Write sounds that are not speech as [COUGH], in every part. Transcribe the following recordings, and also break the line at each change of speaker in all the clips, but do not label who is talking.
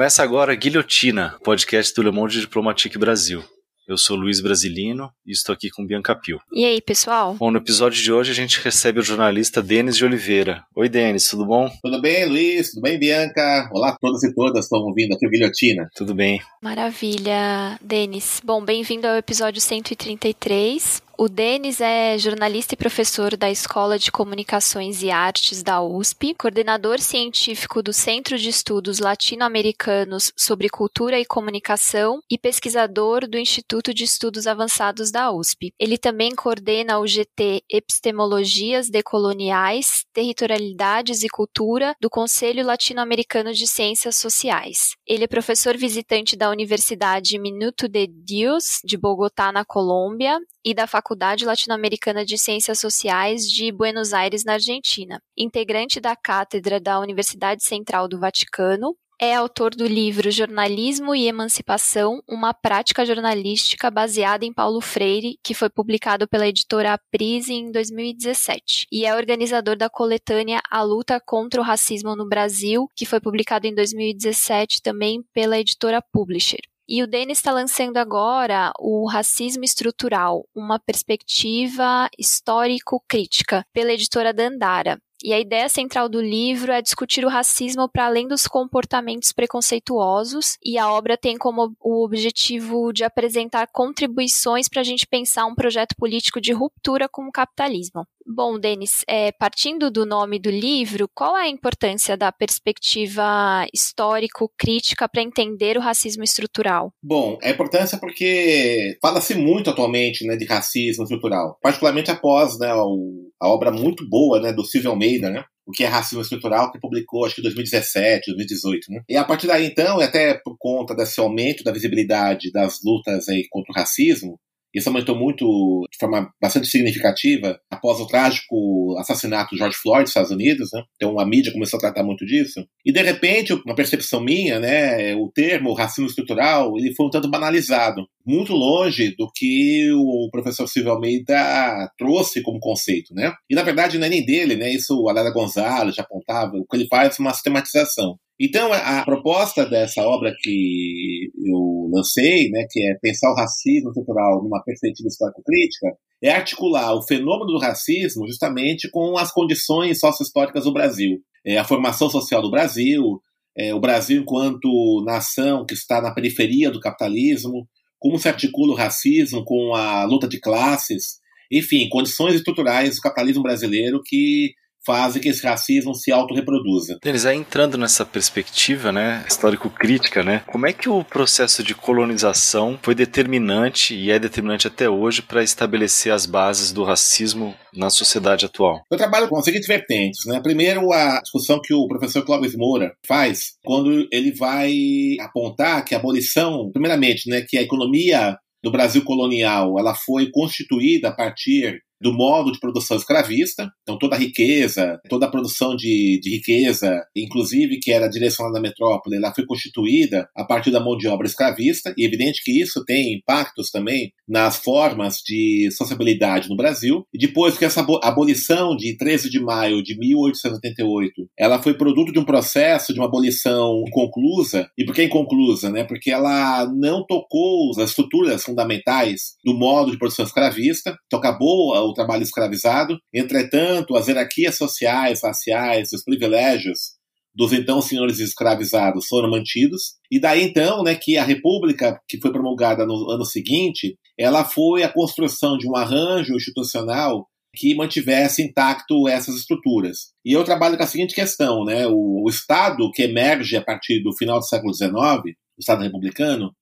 Começa agora Guilhotina, podcast do Le Monde Diplomatique Brasil. Eu sou Luiz Brasilino e estou aqui com Bianca Pio.
E aí, pessoal?
Bom, no episódio de hoje a gente recebe o jornalista Denis de Oliveira. Oi, Denis, tudo bom?
Tudo bem, Luiz? Tudo bem, Bianca? Olá a todos e todas que estão ouvindo aqui o Guilhotina.
Tudo bem.
Maravilha, Denis. Bom, bem-vindo ao episódio 133. O Denis é jornalista e professor da Escola de Comunicações e Artes da USP, coordenador científico do Centro de Estudos Latino-Americanos sobre Cultura e Comunicação e pesquisador do Instituto de Estudos Avançados da USP. Ele também coordena o GT Epistemologias Decoloniais, Territorialidades e Cultura do Conselho Latino-Americano de Ciências Sociais. Ele é professor visitante da Universidade Minuto de Dios de Bogotá, na Colômbia, e da Faculdade Latino-Americana de Ciências Sociais de Buenos Aires, na Argentina. Integrante da cátedra da Universidade Central do Vaticano, é autor do livro Jornalismo e Emancipação, uma prática jornalística baseada em Paulo Freire, que foi publicado pela editora Aprise em 2017, e é organizador da coletânea A Luta contra o Racismo no Brasil, que foi publicado em 2017 também pela editora Publisher. E o Denis está lançando agora o Racismo Estrutural, uma perspectiva histórico-crítica, pela editora Dandara. E a ideia central do livro é discutir o racismo para além dos comportamentos preconceituosos, e a obra tem como o objetivo de apresentar contribuições para a gente pensar um projeto político de ruptura com o capitalismo. Bom, Denis, é, partindo do nome do livro, qual é a importância da perspectiva histórico-crítica para entender o racismo estrutural?
Bom, a importância porque fala-se muito atualmente né, de racismo estrutural, particularmente após né, a obra muito boa né, do Silvio Almeida, né, o que é racismo estrutural, que publicou acho que em 2017, 2018, né? E a partir daí então, e até por conta desse aumento da visibilidade das lutas aí contra o racismo, isso aumentou muito, de forma bastante significativa, após o trágico assassinato de George Floyd nos Estados Unidos. Né? Então a mídia começou a tratar muito disso. E de repente, uma percepção minha, né, o termo racismo estrutural, ele foi um tanto banalizado, muito longe do que o professor Silvio Almeida trouxe como conceito, né? E na verdade não é nem dele, né? Isso a Lara Gonzalez já apontava. O que ele faz é uma sistematização. Então, a proposta dessa obra que eu lancei, né, que é pensar o racismo cultural numa perspectiva histórico-crítica, é articular o fenômeno do racismo justamente com as condições sociohistóricas do Brasil. É, a formação social do Brasil, é, o Brasil enquanto nação que está na periferia do capitalismo, como se articula o racismo com a luta de classes, enfim, condições estruturais do capitalismo brasileiro que fazem que esse racismo se autorreproduza.
Denis, aí entrando nessa perspectiva, né, histórico-crítica, né, como é que o processo de colonização foi determinante e é determinante até hoje para estabelecer as bases do racismo na sociedade atual?
Eu trabalho com as seguintes vertentes, né? Primeiro, a discussão que o professor Clóvis Moura faz quando ele vai apontar que a abolição, primeiramente, né, que a economia do Brasil colonial, ela foi constituída a partir do modo de produção escravista. Então, toda a riqueza, toda a produção de, de riqueza, inclusive que era direcionada à metrópole, ela foi constituída a partir da mão de obra escravista. E é evidente que isso tem impactos também nas formas de sociabilidade no Brasil. E depois que essa abolição de 13 de maio de 1888, ela foi produto de um processo de uma abolição inconclusa. E por que inconclusa? Né? Porque ela não tocou as estruturas fundamentais do modo de produção escravista. Então, acabou o trabalho escravizado. Entretanto, as hierarquias sociais, raciais, os privilégios dos então senhores escravizados foram mantidos. E daí então, né, que a República, que foi promulgada no ano seguinte, ela foi a construção de um arranjo institucional que mantivesse intacto essas estruturas. E eu trabalho com a seguinte questão, né, o, o Estado que emerge a partir do final do século XIX, o Estado republicano,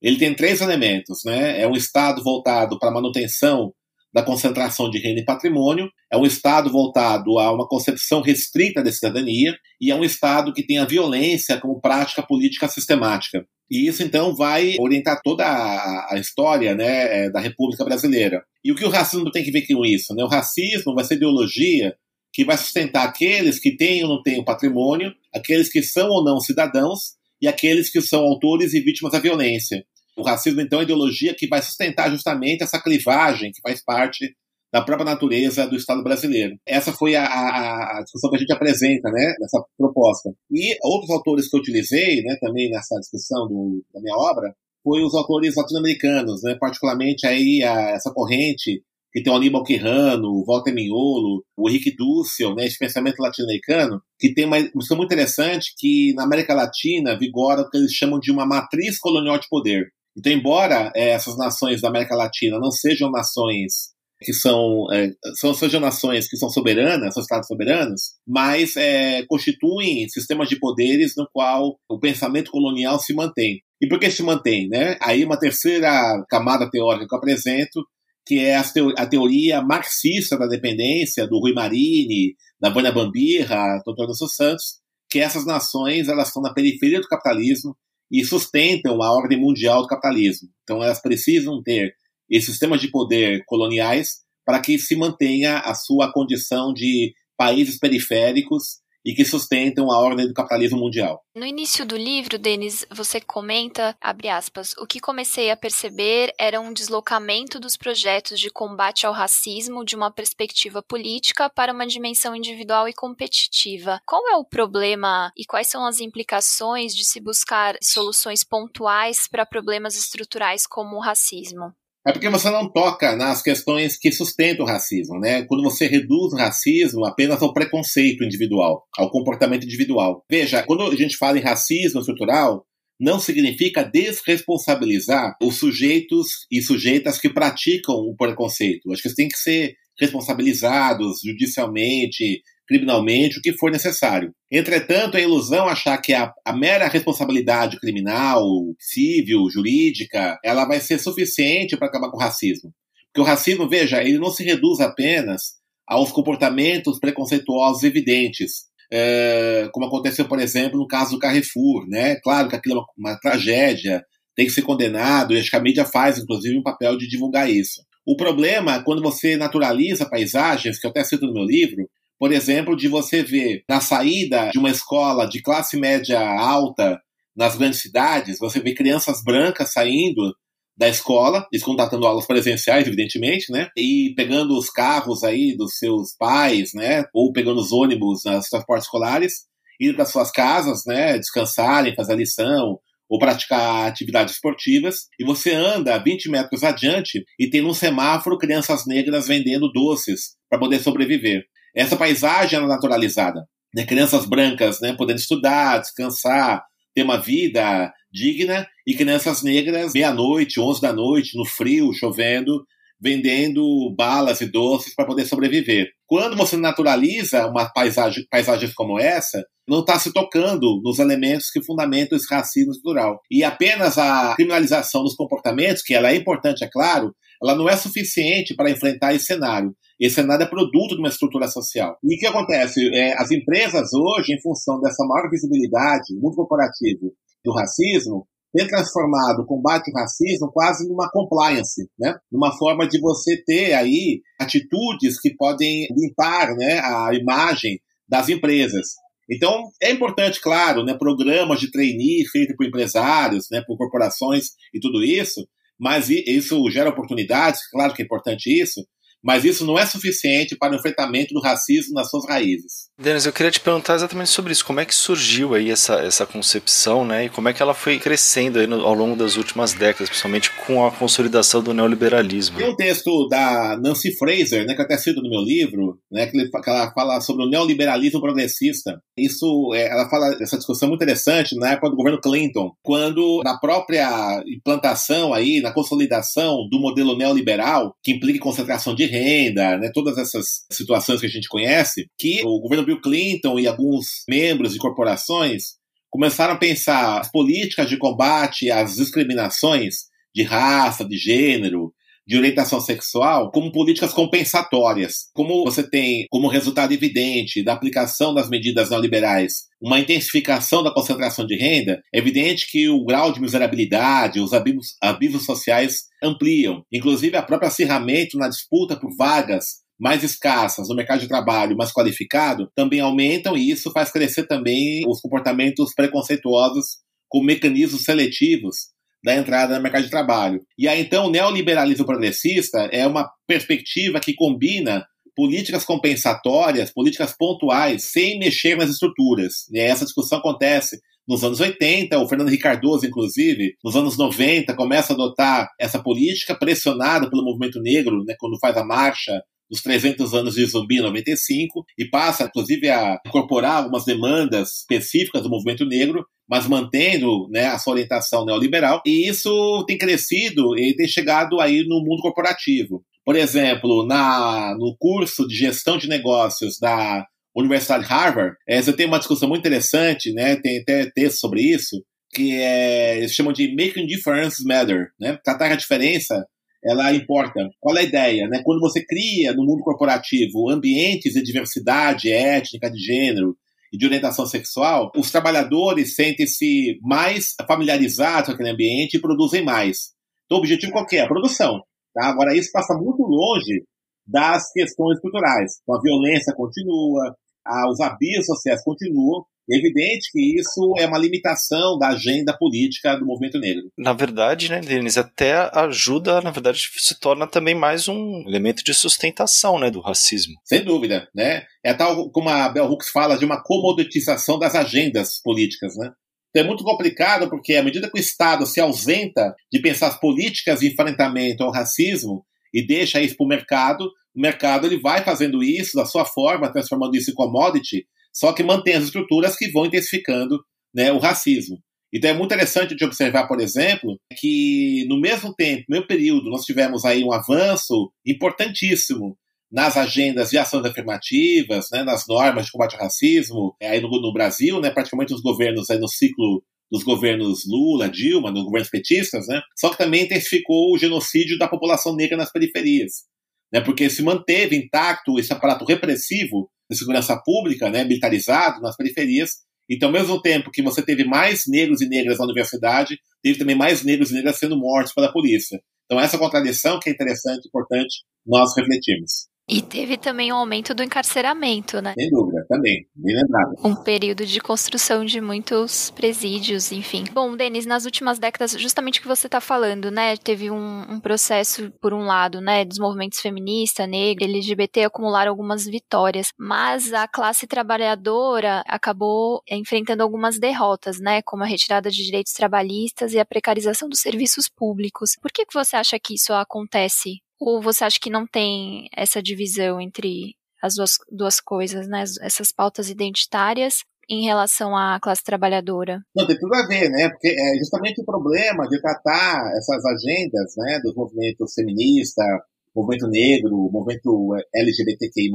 ele tem três elementos, né? É um Estado voltado para a manutenção da concentração de renda e patrimônio, é um Estado voltado a uma concepção restrita da cidadania e é um Estado que tem a violência como prática política sistemática. E isso, então, vai orientar toda a, história né, é, da República Brasileira. E o que o racismo tem que ver com isso? Né? O racismo vai ser ideologia que vai sustentar aqueles que têm ou não têm patrimônio, aqueles que são ou não cidadãos e aqueles que são autores e vítimas da violência. O racismo, então, é a ideologia que vai sustentar justamente essa clivagem que faz parte da própria natureza do Estado brasileiro. Essa foi a, a, a, discussão que a gente apresenta, né, nessa proposta. E outros autores que eu utilizei, né, também nessa discussão do, da minha obra, foi os autores latino-americanos, né, particularmente aí a, essa corrente que tem o Aníbal Quirrano, o Walter Mignolo, o Henrique Dussel, né, esse pensamento latino-americano, que tem uma questão muito interessante que na América Latina vigora o que eles chamam de uma matriz colonial de poder. Então, embora é, essas nações da América Latina não sejam nações que são, é, são sejam nações que são soberanas, são estados soberanos, mas é, constituem sistemas de poderes no qual o pensamento colonial se mantém. E por que se mantém? Né? Aí uma terceira camada teórica que eu apresento, que é a teoria marxista da dependência, do Rui Marini, da Vânia Bambirra, do Antônio Santos, que essas nações elas estão na periferia do capitalismo e sustentam a ordem mundial do capitalismo. Então elas precisam ter esses sistemas de poder coloniais para que se mantenha a sua condição de países periféricos e que sustentam a ordem do capitalismo mundial.
No início do livro, Denis, você comenta, abre aspas, o que comecei a perceber era um deslocamento dos projetos de combate ao racismo de uma perspectiva política para uma dimensão individual e competitiva. Qual é o problema e quais são as implicações de se buscar soluções pontuais para problemas estruturais como o racismo?
É porque você não toca nas questões que sustentam o racismo, né? Quando você reduz o racismo apenas ao preconceito individual, ao comportamento individual. Veja, quando a gente fala em racismo estrutural, não significa desresponsabilizar os sujeitos e sujeitas que praticam o preconceito. Acho que eles têm que ser responsabilizados judicialmente, criminalmente o que for necessário. Entretanto, é ilusão achar que a, a, mera responsabilidade criminal, civil, jurídica, ela vai ser suficiente para acabar com o racismo. Porque o racismo, veja, ele não se reduz apenas aos comportamentos preconceituosos evidentes, é, como aconteceu, por exemplo, no caso do Carrefour, né? Claro que aquilo é uma, uma tragédia, tem que ser condenado, e acho que a mídia faz, inclusive, um papel de divulgar isso. O problema, quando você naturaliza paisagens, que eu até cito no meu livro, por exemplo, de você ver na saída de uma escola de classe média alta nas grandes cidades, você vê crianças brancas saindo da escola, eles contatando aulas presenciais, evidentemente, né? E pegando os carros aí dos seus pais, né? Ou pegando os ônibus nas transportes escolares, indo para suas casas, né? Descansarem, fazer a lição, ou praticar atividades esportivas, e você anda 20 metros adiante e tem num semáforo crianças negras vendendo doces para poder sobreviver essa paisagem era naturalizada. Né? Crianças brancas né, podendo estudar, descansar, ter uma vida digna, e crianças negras, meia-noite, onze da noite, no frio, chovendo, vendendo balas e doces para poder sobreviver. Quando você naturaliza uma paisagem, paisagens como essa, não está se tocando nos elementos que fundamentam esse racismo estrutural. E apenas a criminalização dos comportamentos, que ela é importante, é claro, ela não é suficiente para enfrentar esse cenário. Esse cenário é produto de uma estrutura social. E o que acontece? É, as empresas hoje, em função dessa maior visibilidade, muito corporativo, do racismo, tem transformado o combate ao racismo quase numa compliance, né? Numa forma de você ter aí atitudes que podem limpar né, a imagem das empresas. Então, é importante, claro, né, programas de trainee feitos por empresários, né, por corporações e tudo isso, mas isso gera oportunidades, claro que é importante isso, mas isso não é suficiente para o enfrentamento do racismo nas suas raízes.
Denis, eu queria te perguntar exatamente sobre isso. Como é que surgiu aí essa, essa concepção, né? E como é que ela foi crescendo aí no, ao longo das últimas décadas, principalmente com a consolidação do neoliberalismo?
Tem um texto da Nancy Fraser, né, que eu até cito no meu livro, né, que, ela fala sobre o neoliberalismo progressista. Isso, é, ela fala dessa discussão muito interessante na época do governo Clinton, quando na própria implantação aí, na consolidação do modelo neoliberal, que implica concentração de renda, né, todas essas situações que a gente conhece, que o governo Bill Clinton e alguns membros de corporações começaram a pensar as políticas de combate às discriminações de raça, de gênero, de orientação sexual como políticas compensatórias. Como você tem como resultado evidente da aplicação das medidas neoliberais uma intensificação da concentração de renda, é evidente que o grau de miserabilidade, os abismos, abismos sociais ampliam. Inclusive, a própria acirramento na disputa por vagas mais escassas no mercado de trabalho mais qualificado também aumentam e isso faz crescer também os comportamentos preconceituosos com mecanismos seletivos da entrada no mercado de trabalho. E aí então o neoliberalismo progressista é uma perspectiva que combina políticas compensatórias, políticas pontuais, sem mexer nas estruturas. E essa discussão acontece nos anos 80, o Fernando Ricardoso, inclusive, nos anos 90, começa a adotar essa política pressionado pelo movimento negro, né, quando faz a marcha dos 300 anos de Zumbi em 95 e passa, inclusive, a incorporar algumas demandas específicas do movimento negro, mas mantendo né, a sua orientação neoliberal. E isso tem crescido e tem chegado aí no mundo corporativo. Por exemplo, na, no curso de gestão de negócios da Universidade Harvard, é, você tem uma discussão muito interessante, né? Tem até texto sobre isso, que é, eles chamam de Making Differences Matter, né? Tratar a diferença ela importa. Qual é a ideia? Né? Quando você cria no mundo corporativo ambientes de diversidade étnica, de gênero e de orientação sexual, os trabalhadores sentem-se mais familiarizados com aquele ambiente e produzem mais. Então, o objetivo qual é? A produção. Tá? Agora, isso passa muito longe das questões culturais. Então, a violência continua, os abusos sociais continuam, é evidente que isso é uma limitação da agenda política do movimento negro.
Na verdade, né, Denis, até ajuda, na verdade, se torna também mais um elemento de sustentação, né, do racismo.
Sem dúvida, né? É tal como a Bell Hooks fala de uma comoditização das agendas políticas, né? Então é muito complicado porque à medida que o Estado se ausenta de pensar as políticas de enfrentamento ao racismo e deixa isso para o mercado, o mercado ele vai fazendo isso da sua forma, transformando isso em commodity, só que mantém as estruturas que vão intensificando né, o racismo. Então é muito interessante de observar, por exemplo, que no mesmo tempo, no mesmo período, nós tivemos aí um avanço importantíssimo nas agendas de ações afirmativas, né, nas normas de combate ao racismo, é, aí no, no Brasil, né, praticamente os governos aí no ciclo dos governos Lula, Dilma, nos governos petistas, né, só que também intensificou o genocídio da população negra nas periferias, né, porque se manteve intacto esse aparato repressivo de segurança pública, né, militarizado nas periferias. Então, ao mesmo tempo que você teve mais negros e negras na universidade, teve também mais negros e negras sendo mortos pela polícia. Então, essa contradição que é interessante, importante, nós refletimos.
E teve também um aumento do encarceramento, né?
Sem dúvida, também, bem lembrado.
Um período de construção de muitos presídios, enfim. Bom, Denis, nas últimas décadas, justamente o que você está falando, né? Teve um, um, processo, por um lado, né, dos movimentos feminista, negra, LGBT acumularam algumas vitórias, mas a classe trabalhadora acabou enfrentando algumas derrotas, né? Como a retirada de direitos trabalhistas e a precarização dos serviços públicos. Por que, que você acha que isso acontece ou você acha que não tem essa divisão entre as duas, duas coisas, né? Essas pautas identitárias em relação à classe trabalhadora?
Não, tem tudo a ver, né? Porque é justamente o problema de tratar essas agendas, né, dos movimentos feministas, movimento negro, movimento LGBTQI+,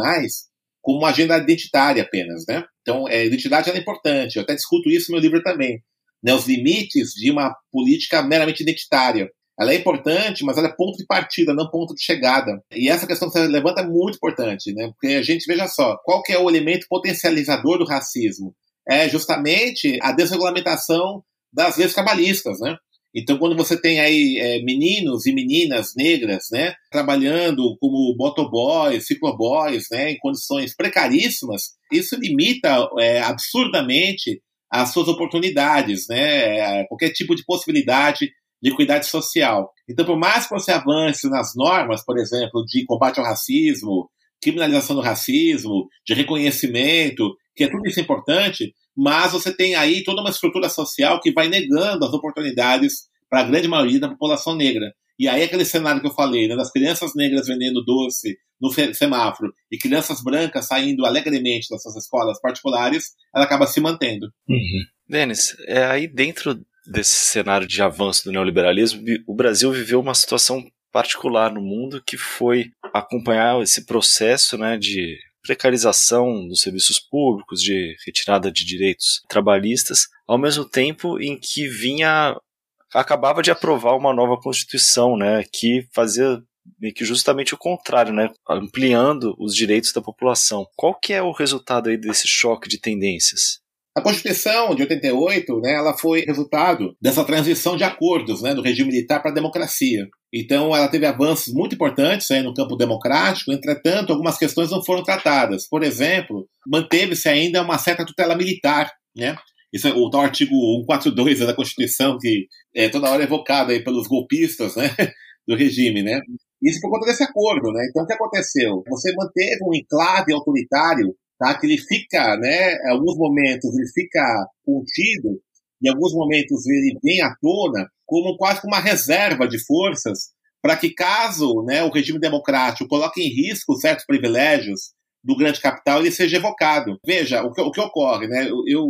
como uma agenda identitária apenas, né? Então, é, identidade é importante. Eu até discuto isso no meu livro também. Né, os limites de uma política meramente identitária. Ela é importante, mas ela é ponto de partida, não ponto de chegada. E essa questão que você levanta é muito importante, né? Porque a gente, veja só, qual que é o elemento potencializador do racismo? É justamente a desregulamentação das leis trabalhistas, né? Então, quando você tem aí é, meninos e meninas negras, né, trabalhando como motoboys, cicloboys, né, em condições precaríssimas, isso limita é, absurdamente as suas oportunidades, né, qualquer tipo de possibilidade de equidade social. Então, por mais que você avance nas normas, por exemplo, de combate ao racismo, criminalização do racismo, de reconhecimento, que é tudo isso importante, mas você tem aí toda uma estrutura social que vai negando as oportunidades para a grande maioria da população negra. E aí aquele cenário que eu falei, né, das crianças negras vendendo doce no semáforo e crianças brancas saindo alegremente das suas escolas particulares, ela acaba se mantendo.
Uhum. Denis, é aí dentro desse cenário de avanço do neoliberalismo, o Brasil viveu uma situação particular no mundo que foi acompanhar esse processo né, de precarização dos serviços públicos, de retirada de direitos trabalhistas, ao mesmo tempo em que vinha acabava de aprovar uma nova constituição, né, que fazia que justamente o contrário, né, ampliando os direitos da população. Qual que é o resultado aí desse choque de tendências?
A Constituição de 88, né, ela foi resultado dessa transição de acordos, né, do regime militar para a democracia. Então, ela teve avanços muito importantes aí no campo democrático, entretanto, algumas questões não foram tratadas. Por exemplo, manteve-se ainda uma certa tutela militar, né? Isso é o tal artigo 142 da Constituição, que é toda hora evocado aí pelos golpistas né, [LAUGHS] do regime, né? Isso por conta desse acordo, né? Então, o que aconteceu? Você manteve um enclave autoritário, tá? Que ele fica, né? Em alguns momentos ele fica contido, em alguns momentos ele vem à tona como quase uma reserva de forças para que caso, né, o regime democrático coloque em risco certos privilégios do grande capital, ele seja evocado. Veja, o que, o que ocorre, né? Eu, eu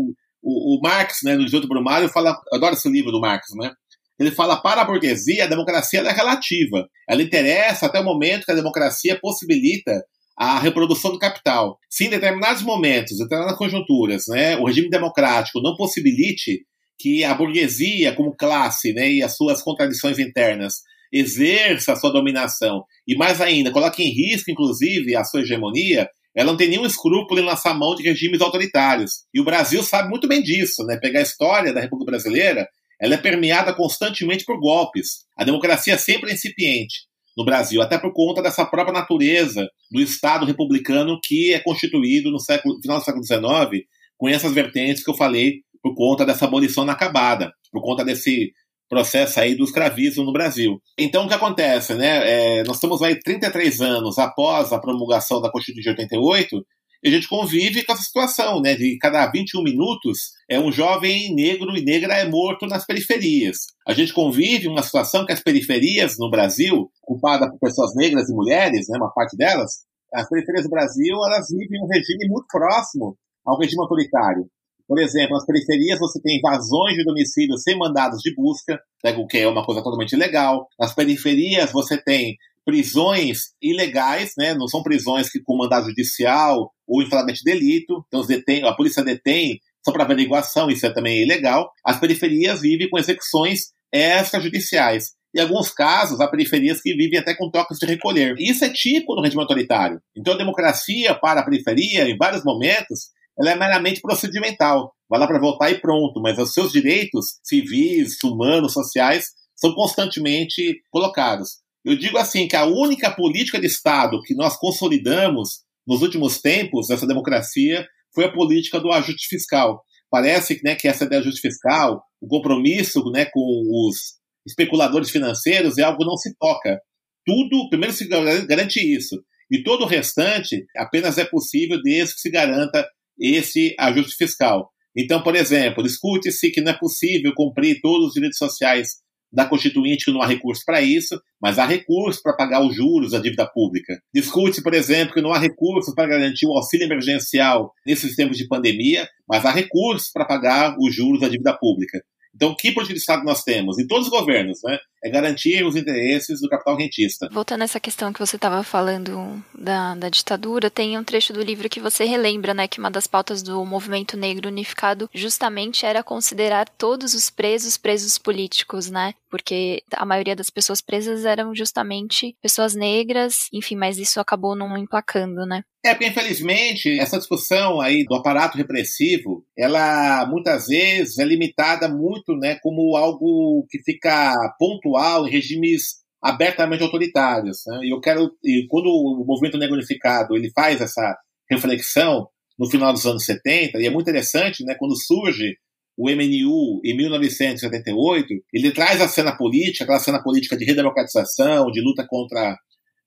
o, o, Marx, né, no 18 Brumário, fala, adoro esse livro do Marx, né? Ele fala para a burguesia, a democracia é relativa. Ela interessa até o momento que a democracia possibilita a reprodução do capital. Se em determinados momentos, em determinadas conjunturas, né, o regime democrático não possibilite que a burguesia, como classe, né, e as suas contradições internas, exerça a sua dominação e, mais ainda, coloque em risco, inclusive, a sua hegemonia, ela não tem nenhum escrúpulo em lançar mão de regimes autoritários. E o Brasil sabe muito bem disso, né? Pegar a história da República Brasileira, ela é permeada constantemente por golpes. A democracia é sempre incipiente no Brasil, até por conta dessa própria natureza do Estado republicano que é constituído no século, final do século XIX, com essas vertentes que eu falei, por conta dessa abolição inacabada, por conta desse processo aí do escravismo no Brasil. Então, o que acontece, né? É, nós estamos aí 33 anos após a promulgação da Constituição de 88 e a gente convive com essa situação, né? De cada 21 minutos é um jovem negro e negra é morto nas periferias. A gente convive uma situação que as periferias no Brasil, ocupada por pessoas negras e mulheres, né? Uma parte delas, as periferias do Brasil, elas vivem um regime muito próximo ao regime autoritário. Por exemplo, nas periferias você tem invasões de domicílio sem mandados de busca, né, o que é uma coisa totalmente ilegal. Nas periferias você tem prisões ilegais, né? Não são prisões que com mandado judicial ou de delito. Então detém, a polícia detém só para averiguação, isso é também ilegal. As periferias vivem com execuções extrajudiciais. Em alguns casos, há periferias que vivem até com toques de recolher. Isso é típico do regime autoritário. Então, a democracia para a periferia, em vários momentos, ela é meramente procedimental. Vai lá para votar e pronto. Mas os seus direitos civis, humanos, sociais, são constantemente colocados. Eu digo assim que a única política de Estado que nós consolidamos nos últimos tempos dessa democracia foi a política do ajuste fiscal. Parece né, que essa ideia de ajuste fiscal, o compromisso né, com os especuladores financeiros é algo não se toca. Tudo, primeiro se garante isso. E todo o restante apenas é possível desde que se garanta esse ajuste fiscal. Então, por exemplo, discute-se que não é possível cumprir todos os direitos sociais da Constituinte que não há recurso para isso, mas há recurso para pagar os juros da dívida pública. Discute, por exemplo, que não há recursos para garantir o auxílio emergencial nesses tempos de pandemia, mas há recursos para pagar os juros da dívida pública. Então, que política de Estado nós temos? Em todos os governos, né? É garantir os interesses do capital rentista.
Voltando a essa questão que você estava falando da, da ditadura, tem um trecho do livro que você relembra, né? Que uma das pautas do movimento negro unificado justamente era considerar todos os presos presos políticos, né? Porque a maioria das pessoas presas eram justamente pessoas negras, enfim, mas isso acabou não emplacando, né?
É, porque infelizmente essa discussão aí do aparato repressivo, ela muitas vezes é limitada muito, né, como algo que fica pontual em regimes abertamente autoritários. Né? E eu quero, e quando o movimento negro unificado ele faz essa reflexão no final dos anos 70, e é muito interessante, né, quando surge o MNU em 1978, ele traz a cena política, aquela cena política de redemocratização, de luta contra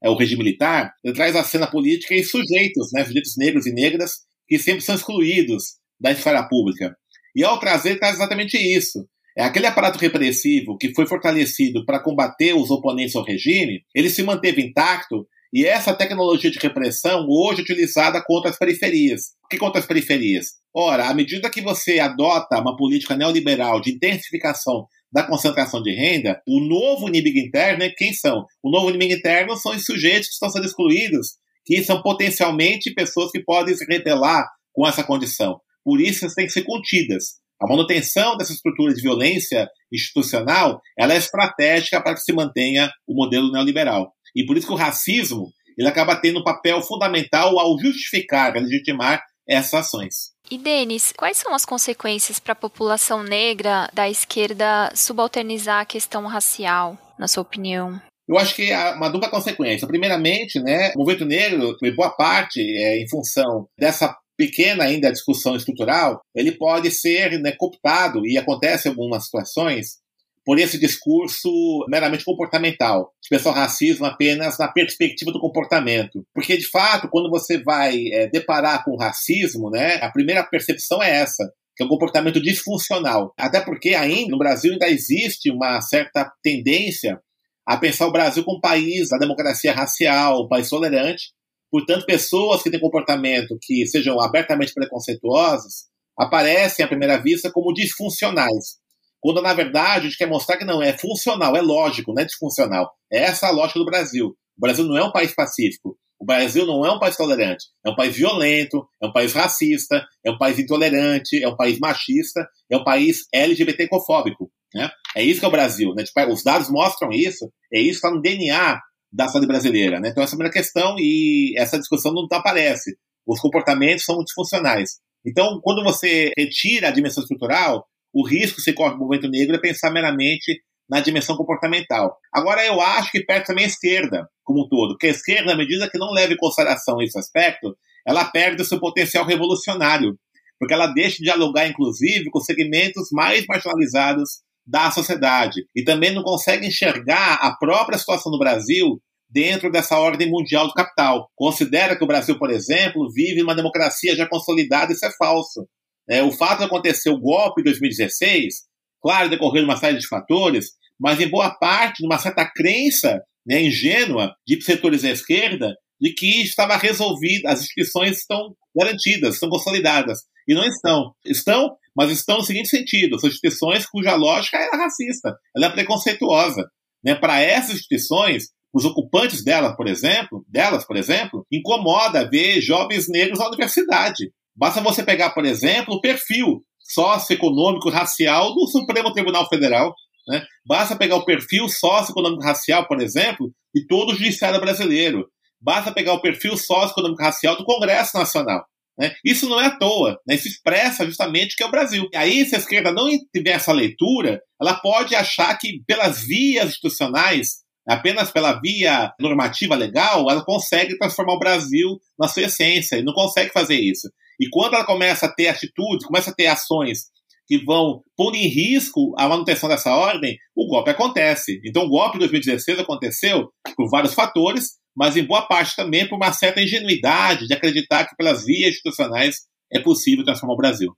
é, o regime militar, ele traz a cena política e sujeitos, né, sujeitos negros e negras, que sempre são excluídos da esfera pública. E ao trazer, traz exatamente isso. É aquele aparato repressivo que foi fortalecido para combater os oponentes ao regime, ele se manteve intacto e essa tecnologia de repressão hoje é utilizada contra as periferias. O que contra as periferias? Ora, à medida que você adota uma política neoliberal de intensificação da concentração de renda, o novo inimigo interno é quem são? O novo inimigo interno são os sujeitos que estão sendo excluídos, que são potencialmente pessoas que podem se rebelar com essa condição. Por isso, elas têm que ser contidas. A manutenção dessa estrutura de violência institucional ela é estratégica para que se mantenha o modelo neoliberal. E por isso que o racismo ele acaba tendo um papel fundamental ao justificar, a legitimar essas ações.
E Denis, quais são as consequências para a população negra da esquerda subalternizar a questão racial, na sua opinião?
Eu acho que há uma dupla consequência. Primeiramente, né, o movimento negro, em boa parte, é em função dessa pequena ainda discussão estrutural, ele pode ser né, cooptado, e acontece em algumas situações, por esse discurso meramente comportamental, de pensar o racismo apenas na perspectiva do comportamento. Porque, de fato, quando você vai é, deparar com o racismo, né, a primeira percepção é essa, que é um comportamento disfuncional. Até porque ainda no Brasil ainda existe uma certa tendência a pensar o Brasil como um país da democracia racial, um país tolerante. Portanto, pessoas que têm comportamento que sejam abertamente preconceituosos aparecem à primeira vista como disfuncionais. Quando, na verdade, a gente quer mostrar que não é funcional, é lógico, não é disfuncional. É essa a lógica do Brasil. O Brasil não é um país pacífico. O Brasil não é um país tolerante. É um país violento, é um país racista, é um país intolerante, é um país machista, é um país LGBTcofóbico. Né? É isso que é o Brasil. Né? Tipo, os dados mostram isso, é isso que está no DNA da saúde brasileira. Né? Então, essa é a primeira questão e essa discussão não aparece. Os comportamentos são disfuncionais. Então, quando você retira a dimensão estrutural, o risco se corre no movimento negro é pensar meramente na dimensão comportamental. Agora, eu acho que perde também a esquerda, como um todo, porque a esquerda, à medida que não leva em consideração esse aspecto, ela perde o seu potencial revolucionário, porque ela deixa de dialogar, inclusive, com segmentos mais marginalizados da sociedade e também não consegue enxergar a própria situação do Brasil dentro dessa ordem mundial do capital. Considera que o Brasil, por exemplo, vive uma democracia já consolidada, isso é falso. É, o fato de acontecer o golpe em 2016, claro, decorrendo uma série de fatores, mas em boa parte de uma certa crença né, ingênua de setores da esquerda de que estava resolvido, as instituições estão garantidas, estão consolidadas. E não estão. Estão, mas estão no seguinte sentido: são instituições cuja lógica é racista, ela é preconceituosa. Né? Para essas instituições, os ocupantes delas, por exemplo, delas, por exemplo, incomoda ver jovens negros na universidade. Basta você pegar, por exemplo, o perfil socioeconômico racial do Supremo Tribunal Federal. Né? Basta pegar o perfil socioeconômico racial, por exemplo, de todo o judiciário brasileiro. Basta pegar o perfil socioeconômico racial do Congresso Nacional. Né? Isso não é à toa, né? isso expressa justamente que é o Brasil. E aí, se a esquerda não tiver essa leitura, ela pode achar que pelas vias institucionais, apenas pela via normativa legal, ela consegue transformar o Brasil na sua essência, e não consegue fazer isso. E quando ela começa a ter atitudes, começa a ter ações que vão pôr em risco a manutenção dessa ordem, o golpe acontece. Então, o golpe de 2016 aconteceu por vários fatores, mas em boa parte também por uma certa ingenuidade de acreditar que pelas vias institucionais é possível transformar o Brasil.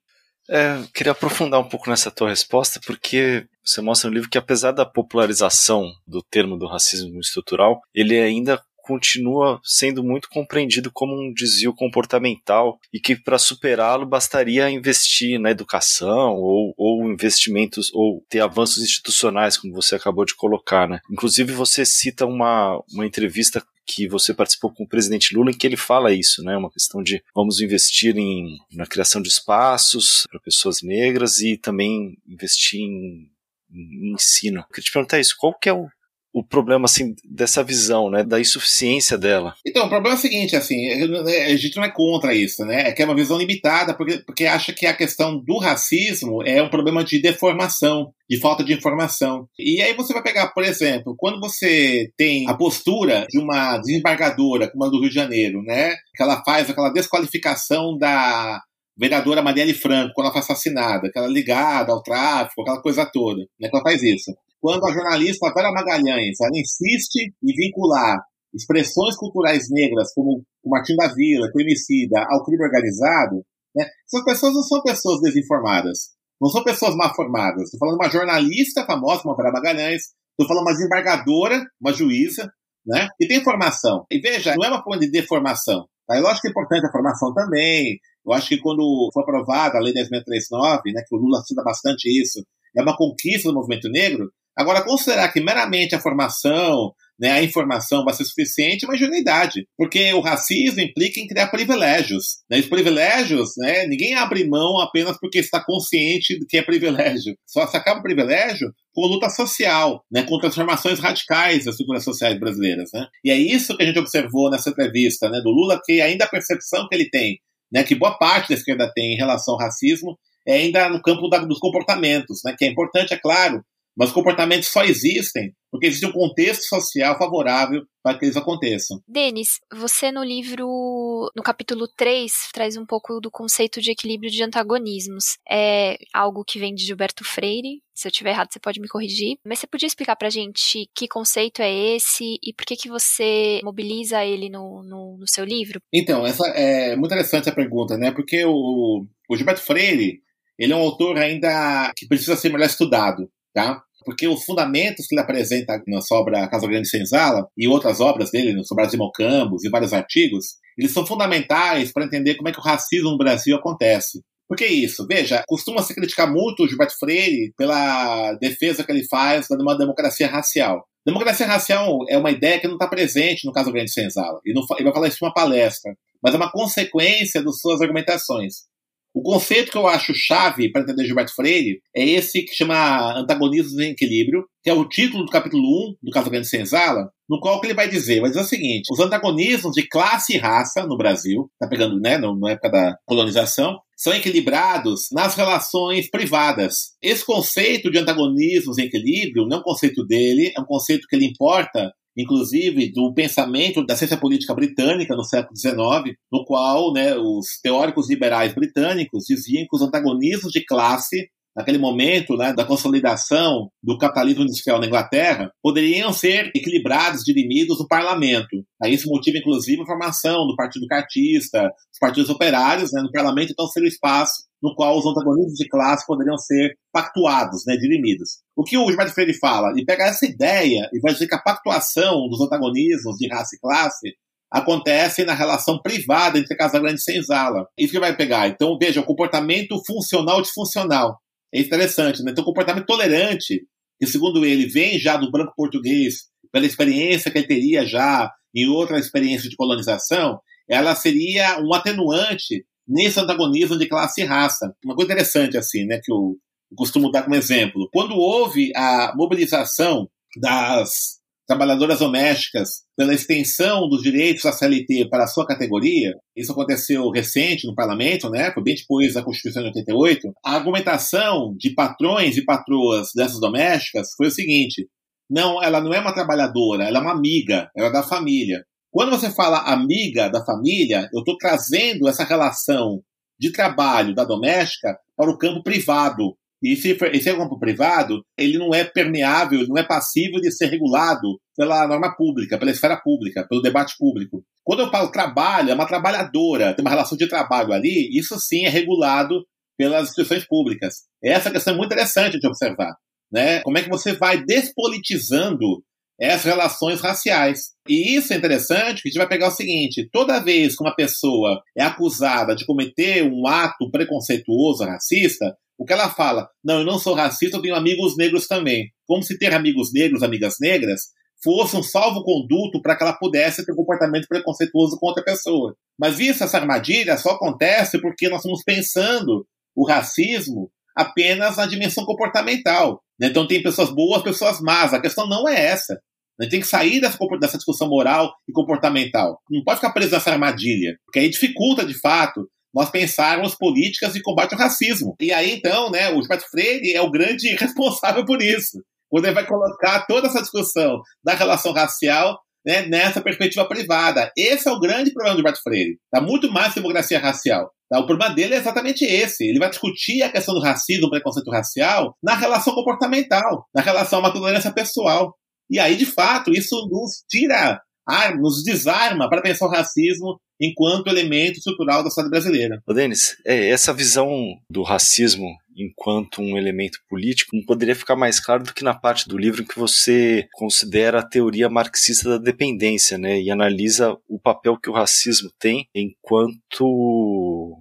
É, queria aprofundar um pouco nessa tua resposta, porque você mostra no livro que apesar da popularização do termo do racismo estrutural, ele ainda continua sendo muito compreendido como um desvio comportamental e que para superá-lo bastaria investir na educação ou, ou investimentos ou ter avanços institucionais, como você acabou de colocar, né? Inclusive você cita uma, uma entrevista que você participou com o presidente Lula em que ele fala isso, né? Uma questão de vamos investir em, na criação de espaços para pessoas negras e também investir em, em ensino. Eu queria te perguntar isso, qual que é o o problema assim dessa visão, né, da insuficiência dela.
Então, o problema é o seguinte, assim, a gente não é contra isso, né? É que é uma visão limitada porque, porque acha que a questão do racismo é um problema de deformação, de falta de informação. E aí você vai pegar, por exemplo, quando você tem a postura de uma desembargadora, como a do Rio de Janeiro, né, que ela faz aquela desqualificação da vereadora Marielle Franco, quando ela foi assassinada, aquela ligada ao tráfico, aquela coisa toda, né, que ela faz isso quando a jornalista Vera Magalhães insiste em vincular expressões culturais negras como o Martim da Vila, o Emicida, ao crime organizado, né, essas pessoas não são pessoas desinformadas, não são pessoas mal formadas. Estou falando de uma jornalista famosa, como a Vera Magalhães, estou falando de uma desembargadora, uma juíza, né, que tem formação. E veja, não é uma forma de deformação. Tá? Acho que é importante a formação também. Eu acho que quando foi aprovada a Lei 10.639, né, que o Lula cita bastante isso, é uma conquista do movimento negro, Agora, considerar que meramente a formação, né, a informação vai ser suficiente é uma ingenuidade, porque o racismo implica em criar privilégios. Né? Os privilégios, né, ninguém abre mão apenas porque está consciente de que é privilégio. Só se acaba o privilégio com luta social, né, com transformações radicais das estruturas sociais brasileiras. Né? E é isso que a gente observou nessa entrevista né, do Lula, que ainda a percepção que ele tem, né, que boa parte da esquerda tem em relação ao racismo, é ainda no campo da, dos comportamentos, né, que é importante, é claro, mas comportamentos só existem porque existe um contexto social favorável para que eles aconteçam.
Denis, você no livro, no capítulo 3, traz um pouco do conceito de equilíbrio de antagonismos. É algo que vem de Gilberto Freire. Se eu estiver errado, você pode me corrigir. Mas você podia explicar para a gente que conceito é esse e por que, que você mobiliza ele no, no, no seu livro?
Então, essa é muito interessante essa pergunta, né? Porque o, o Gilberto Freire, ele é um autor ainda que precisa ser melhor estudado, tá? porque os fundamentos que ele apresenta na sua obra Casa Grande Senzala e outras obras dele, sobre as Imocambos e vários artigos, eles são fundamentais para entender como é que o racismo no Brasil acontece. Por que isso? Veja, costuma se criticar muito o Gilberto Freire pela defesa que ele faz de uma democracia racial. Democracia racial é uma ideia que não está presente no caso Grande Senzala. Ele, não, ele vai falar isso em uma palestra, mas é uma consequência das suas argumentações. O conceito que eu acho chave para entender Gilberto Freire é esse que chama Antagonismos em Equilíbrio, que é o título do capítulo 1 do Casamento Senzala, no qual ele vai dizer, vai dizer o seguinte, os antagonismos de classe e raça no Brasil, tá pegando, né, na época da colonização, são equilibrados nas relações privadas. Esse conceito de antagonismos em equilíbrio não é um conceito dele, é um conceito que ele importa inclusive do pensamento da ciência política britânica no século XIX, no qual né, os teóricos liberais britânicos diziam que os antagonismos de classe naquele momento né, da consolidação do capitalismo industrial na Inglaterra, poderiam ser equilibrados, dirimidos no parlamento. Aí isso motiva, inclusive, a formação do Partido Cartista, dos partidos operários né, no parlamento, então seria o espaço no qual os antagonismos de classe poderiam ser pactuados, né, dirimidos. O que o Gilberto Freire fala? Ele pega essa ideia e vai dizer que a pactuação dos antagonismos de raça e classe acontece na relação privada entre Casa Grande e Senzala. Isso que vai pegar. Então, veja, o comportamento funcional disfuncional. É interessante, né? Então, o comportamento tolerante, que segundo ele vem já do branco português, pela experiência que ele teria já em outra experiência de colonização, ela seria um atenuante nesse antagonismo de classe e raça. Uma coisa interessante, assim, né, que eu costumo dar como exemplo. Quando houve a mobilização das trabalhadoras domésticas pela extensão dos direitos da CLT para a sua categoria, isso aconteceu recente no parlamento, né, foi bem depois da Constituição de 88, a argumentação de patrões e patroas dessas domésticas foi o seguinte, não, ela não é uma trabalhadora, ela é uma amiga, ela é da família. Quando você fala amiga da família, eu estou trazendo essa relação de trabalho da doméstica para o campo privado. E se, esse é campo privado, ele não é permeável, ele não é passível de ser regulado pela norma pública, pela esfera pública, pelo debate público. Quando eu falo trabalho, é uma trabalhadora, tem uma relação de trabalho ali, isso sim é regulado pelas instituições públicas. Essa questão é muito interessante de observar. Né? Como é que você vai despolitizando essas relações raciais. E isso é interessante, que a gente vai pegar o seguinte: toda vez que uma pessoa é acusada de cometer um ato preconceituoso, racista, o que ela fala? Não, eu não sou racista, eu tenho amigos negros também. Como se ter amigos negros, amigas negras, fosse um salvo-conduto para que ela pudesse ter um comportamento preconceituoso com outra pessoa. Mas isso, essa armadilha, só acontece porque nós estamos pensando o racismo apenas na dimensão comportamental. Né? Então tem pessoas boas, pessoas más. A questão não é essa. A gente tem que sair dessa, dessa discussão moral e comportamental. Não pode ficar preso nessa armadilha, porque aí dificulta, de fato, nós pensarmos políticas de combate ao racismo. E aí, então, né, o Gilberto Freire é o grande [LAUGHS] responsável por isso. Quando ele vai colocar toda essa discussão da relação racial né, nessa perspectiva privada. Esse é o grande problema do Gilberto Freire. Tá muito mais democracia racial. Tá? O problema dele é exatamente esse. Ele vai discutir a questão do racismo, do preconceito racial, na relação comportamental, na relação a uma tolerância pessoal. E aí, de fato, isso nos tira, nos desarma para pensar o racismo enquanto elemento estrutural da sociedade brasileira.
Ô Denis, é, essa visão do racismo enquanto um elemento político não poderia ficar mais claro do que na parte do livro em que você considera a teoria marxista da dependência, né, e analisa o papel que o racismo tem enquanto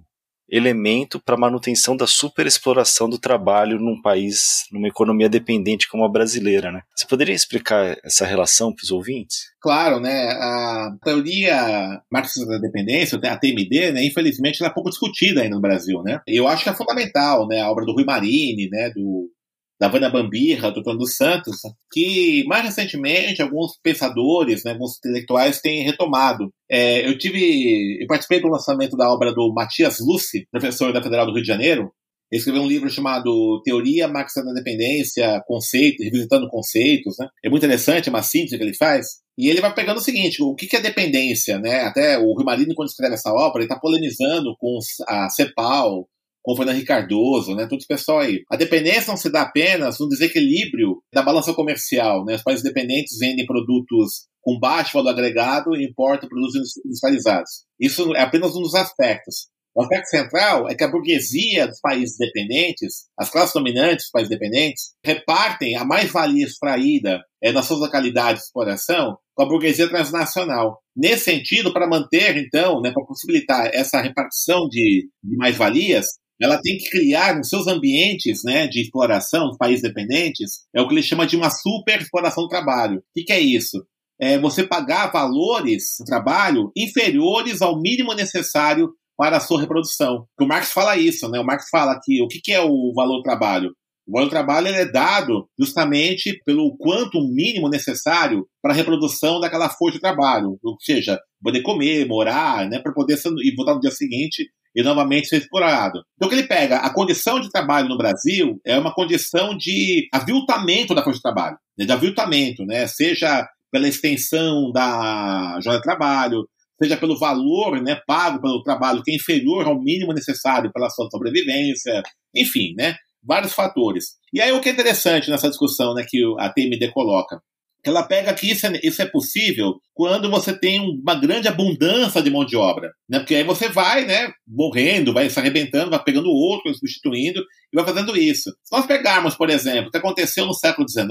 elemento para manutenção da superexploração do trabalho num país, numa economia dependente como a brasileira, né? Você poderia explicar essa relação para os ouvintes?
Claro, né? A teoria marxista da dependência, a TMD, né? Infelizmente, ela é pouco discutida ainda no Brasil, né? Eu acho que é fundamental, né? A obra do Rui Marini, né? Do da Vânia Bambirra, do Antônio Santos, que mais recentemente alguns pensadores, né, alguns intelectuais têm retomado. É, eu tive, eu participei do lançamento da obra do Matias Luce, professor da Federal do Rio de Janeiro, Ele escreveu um livro chamado Teoria Marxista da Dependência, Conceitos, Revisitando Conceitos, né? É muito interessante, é uma síntese que ele faz. E ele vai pegando o seguinte, o que é dependência, né? Até o Rio Marino, quando escreve essa obra, ele está polemizando com a CEPAL, com o Fernando Cardoso, né? Todo esse pessoal aí. A dependência não se dá apenas no desequilíbrio da balança comercial, né? Os países dependentes vendem produtos com baixo valor agregado e importam produtos industrializados. Isso é apenas um dos aspectos. O aspecto central é que a burguesia dos países dependentes, as classes dominantes dos países dependentes, repartem a mais-valia extraída é, nas suas localidades de exploração com a burguesia transnacional. Nesse sentido, para manter, então, né, para possibilitar essa repartição de, de mais-valias, ela tem que criar nos seus ambientes né, de exploração dos países dependentes, é o que ele chama de uma super exploração do trabalho. O que, que é isso? É você pagar valores do trabalho inferiores ao mínimo necessário para a sua reprodução. O Marx fala isso, né? O Marx fala que o que é o valor do trabalho? O valor do trabalho é dado justamente pelo quanto mínimo necessário para a reprodução daquela força de trabalho, ou seja, poder comer, morar, né, para poder ser, e voltar no dia seguinte e novamente ser explorado. Então, o que ele pega? A condição de trabalho no Brasil é uma condição de aviltamento da força de trabalho, né, de aviltamento, né, seja pela extensão da jornada de trabalho, seja pelo valor né, pago pelo trabalho que é inferior ao mínimo necessário pela sua sobrevivência, enfim, né, vários fatores. E aí o que é interessante nessa discussão né, que a TMD coloca? Ela pega que isso é, isso é possível quando você tem uma grande abundância de mão de obra, né? Porque aí você vai, né, morrendo, vai se arrebentando, vai pegando outro, substituindo e vai fazendo isso. Se nós pegarmos, por exemplo, o que aconteceu no século XIX,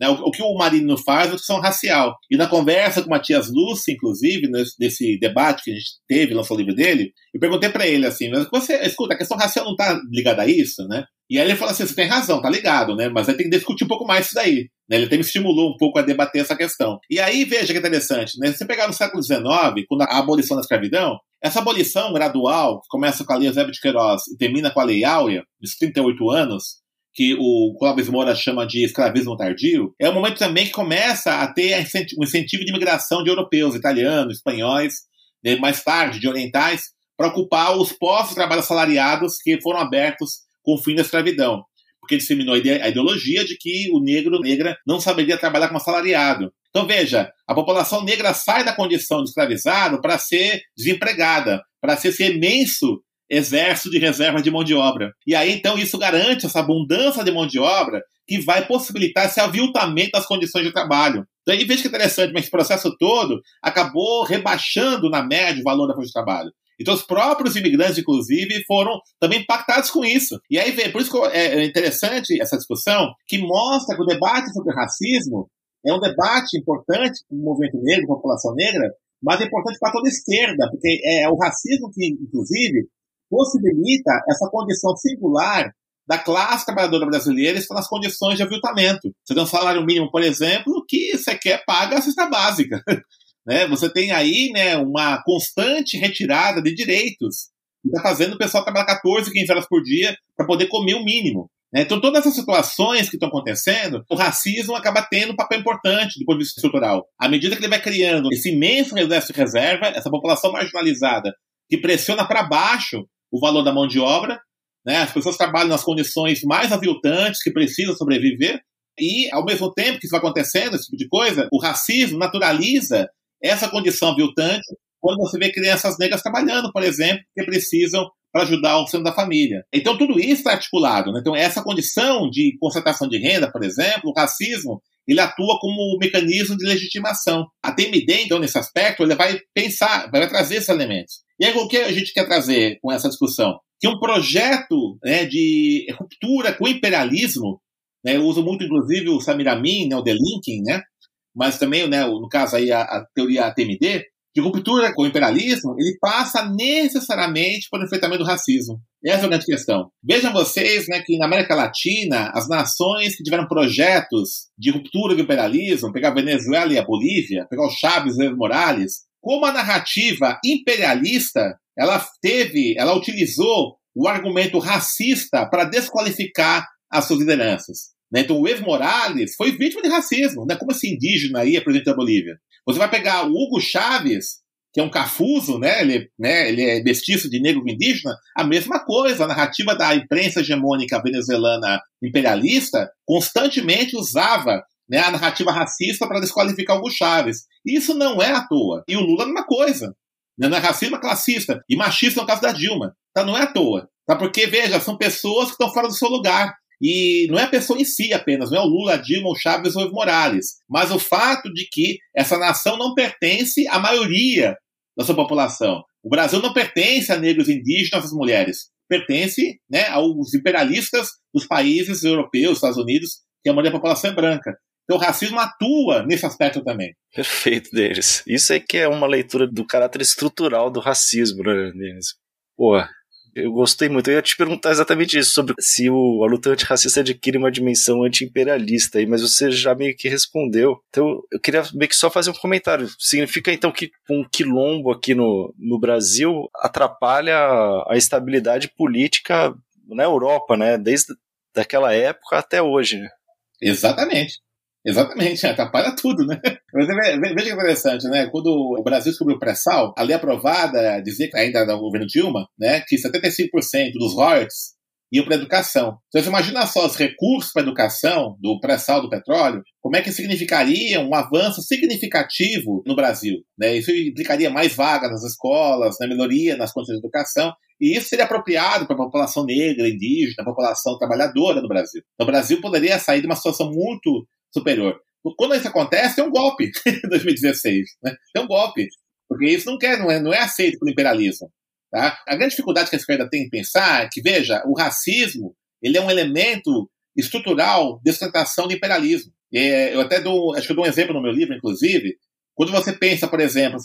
né, o, o que o Marino faz é questão racial. E na conversa com Matias Lúcio, inclusive, nesse, nesse debate que a gente teve, lançou o livro dele, eu perguntei para ele assim, mas você, escuta, a questão racial não está ligada a isso, né? E aí ele falou assim: você tem razão, tá ligado, né? Mas aí tem que discutir um pouco mais isso daí. Né? Ele até me estimulou um pouco a debater essa questão. E aí, veja que interessante, né? Se você pegar no século XIX, quando a abolição da escravidão, essa abolição gradual, que começa com a Lei Eusébio de Queiroz e termina com a Lei Áurea, dos 38 anos, que o Clóvis Moura chama de escravismo tardio, é o momento também que começa a ter um incentivo de imigração de europeus, italianos, espanhóis, né? mais tarde de orientais, para ocupar os postos de trabalho assalariados que foram abertos com o fim da escravidão, porque disseminou a ideologia de que o negro negra não saberia trabalhar como assalariado. Então veja, a população negra sai da condição de escravizado para ser desempregada, para ser esse imenso exército de reserva de mão de obra. E aí então isso garante essa abundância de mão de obra que vai possibilitar esse aviltamento das condições de trabalho. Então aí veja que interessante, mas esse processo todo acabou rebaixando na média o valor da força de trabalho. Então, os próprios imigrantes, inclusive, foram também impactados com isso. E aí, por isso que é, é interessante essa discussão, que mostra que o debate sobre racismo é um debate importante para o movimento negro, para a população negra, mas é importante para toda a esquerda, porque é o racismo que, inclusive, possibilita essa condição singular da classe trabalhadora brasileira está nas condições de aviltamento. Você tem um salário mínimo, por exemplo, que você quer paga a cesta básica. [LAUGHS] Né? Você tem aí né, uma constante retirada de direitos. Está fazendo o pessoal trabalhar 14, 15 horas por dia para poder comer o mínimo. Né? Então, todas essas situações que estão acontecendo, o racismo acaba tendo um papel importante do ponto de vista estrutural. À medida que ele vai criando esse imenso exército de reserva, essa população marginalizada que pressiona para baixo o valor da mão de obra, né? as pessoas trabalham nas condições mais aviltantes, que precisam sobreviver, e, ao mesmo tempo que isso vai acontecendo, esse tipo de coisa, o racismo naturaliza essa condição aviltante quando você vê crianças negras trabalhando, por exemplo, que precisam para ajudar o centro da família. Então, tudo isso está articulado. Né? Então, essa condição de concentração de renda, por exemplo, o racismo, ele atua como um mecanismo de legitimação. A TMD, então, nesse aspecto, ele vai pensar, vai trazer esses elementos. E aí, o que a gente quer trazer com essa discussão? Que um projeto né, de ruptura com o imperialismo, né, eu uso muito, inclusive, o Samir Amin, né, o Delinking, né, mas também, né, no caso aí, a, a teoria ATMD, de ruptura com o imperialismo, ele passa necessariamente pelo enfrentamento do racismo. Essa é a grande questão. Vejam vocês né, que na América Latina, as nações que tiveram projetos de ruptura do imperialismo, pegar a Venezuela e a Bolívia, pegar o Chaves e o Morales, como a narrativa imperialista, ela teve, ela utilizou o argumento racista para desqualificar as suas lideranças. Né? Então, o Evo Morales foi vítima de racismo. Né? Como esse indígena aí é presidente da Bolívia? Você vai pegar o Hugo Chávez, que é um cafuso, né? Ele, né? ele é mestiço de negro indígena, a mesma coisa. A narrativa da imprensa hegemônica venezuelana imperialista constantemente usava né, a narrativa racista para desqualificar Hugo Chávez. Isso não é à toa. E o Lula é a mesma coisa. Né? Não é racismo, é classista. E machista no caso da Dilma. Tá? Não é à toa. Tá? Porque, veja, são pessoas que estão fora do seu lugar. E não é a pessoa em si apenas, não é o Lula, Dilma, o Chaves ou o Evo Morales, mas o fato de que essa nação não pertence à maioria da sua população. O Brasil não pertence a negros indígenas, mulheres. Pertence né, aos imperialistas dos países europeus, Estados Unidos, que a maioria da população é branca. Então o racismo atua nesse aspecto também.
Perfeito, Denis. Isso é que é uma leitura do caráter estrutural do racismo, né, Denis? Pô, eu gostei muito. Eu ia te perguntar exatamente isso, sobre se o, a luta antirracista adquire uma dimensão anti-imperialista mas você já meio que respondeu. Então, eu queria meio que só fazer um comentário. Significa então que um quilombo aqui no, no Brasil atrapalha a estabilidade política na Europa, né? Desde daquela época até hoje, né?
Exatamente. Exatamente, [LAUGHS] atrapalha tudo, né? Mas veja que interessante, né? Quando o Brasil descobriu o pré-sal, a lei aprovada dizia, ainda no governo Dilma, né, que 75% dos royalties iam para a educação. Então, você imagina só os recursos para a educação do pré-sal do petróleo, como é que significaria um avanço significativo no Brasil? Né? Isso implicaria mais vagas nas escolas, né? melhoria nas condições de educação, e isso seria apropriado para a população negra, indígena, a população trabalhadora no Brasil. Então, o Brasil poderia sair de uma situação muito superior. Quando isso acontece, é um golpe [LAUGHS] em 2016. Né? É um golpe. Porque isso não, quer, não, é, não é aceito pelo imperialismo. Tá? A grande dificuldade que a esquerda tem em pensar é que, veja, o racismo ele é um elemento estrutural de sustentação do imperialismo. Eu até dou, acho que dou um exemplo no meu livro, inclusive, quando você pensa, por exemplo,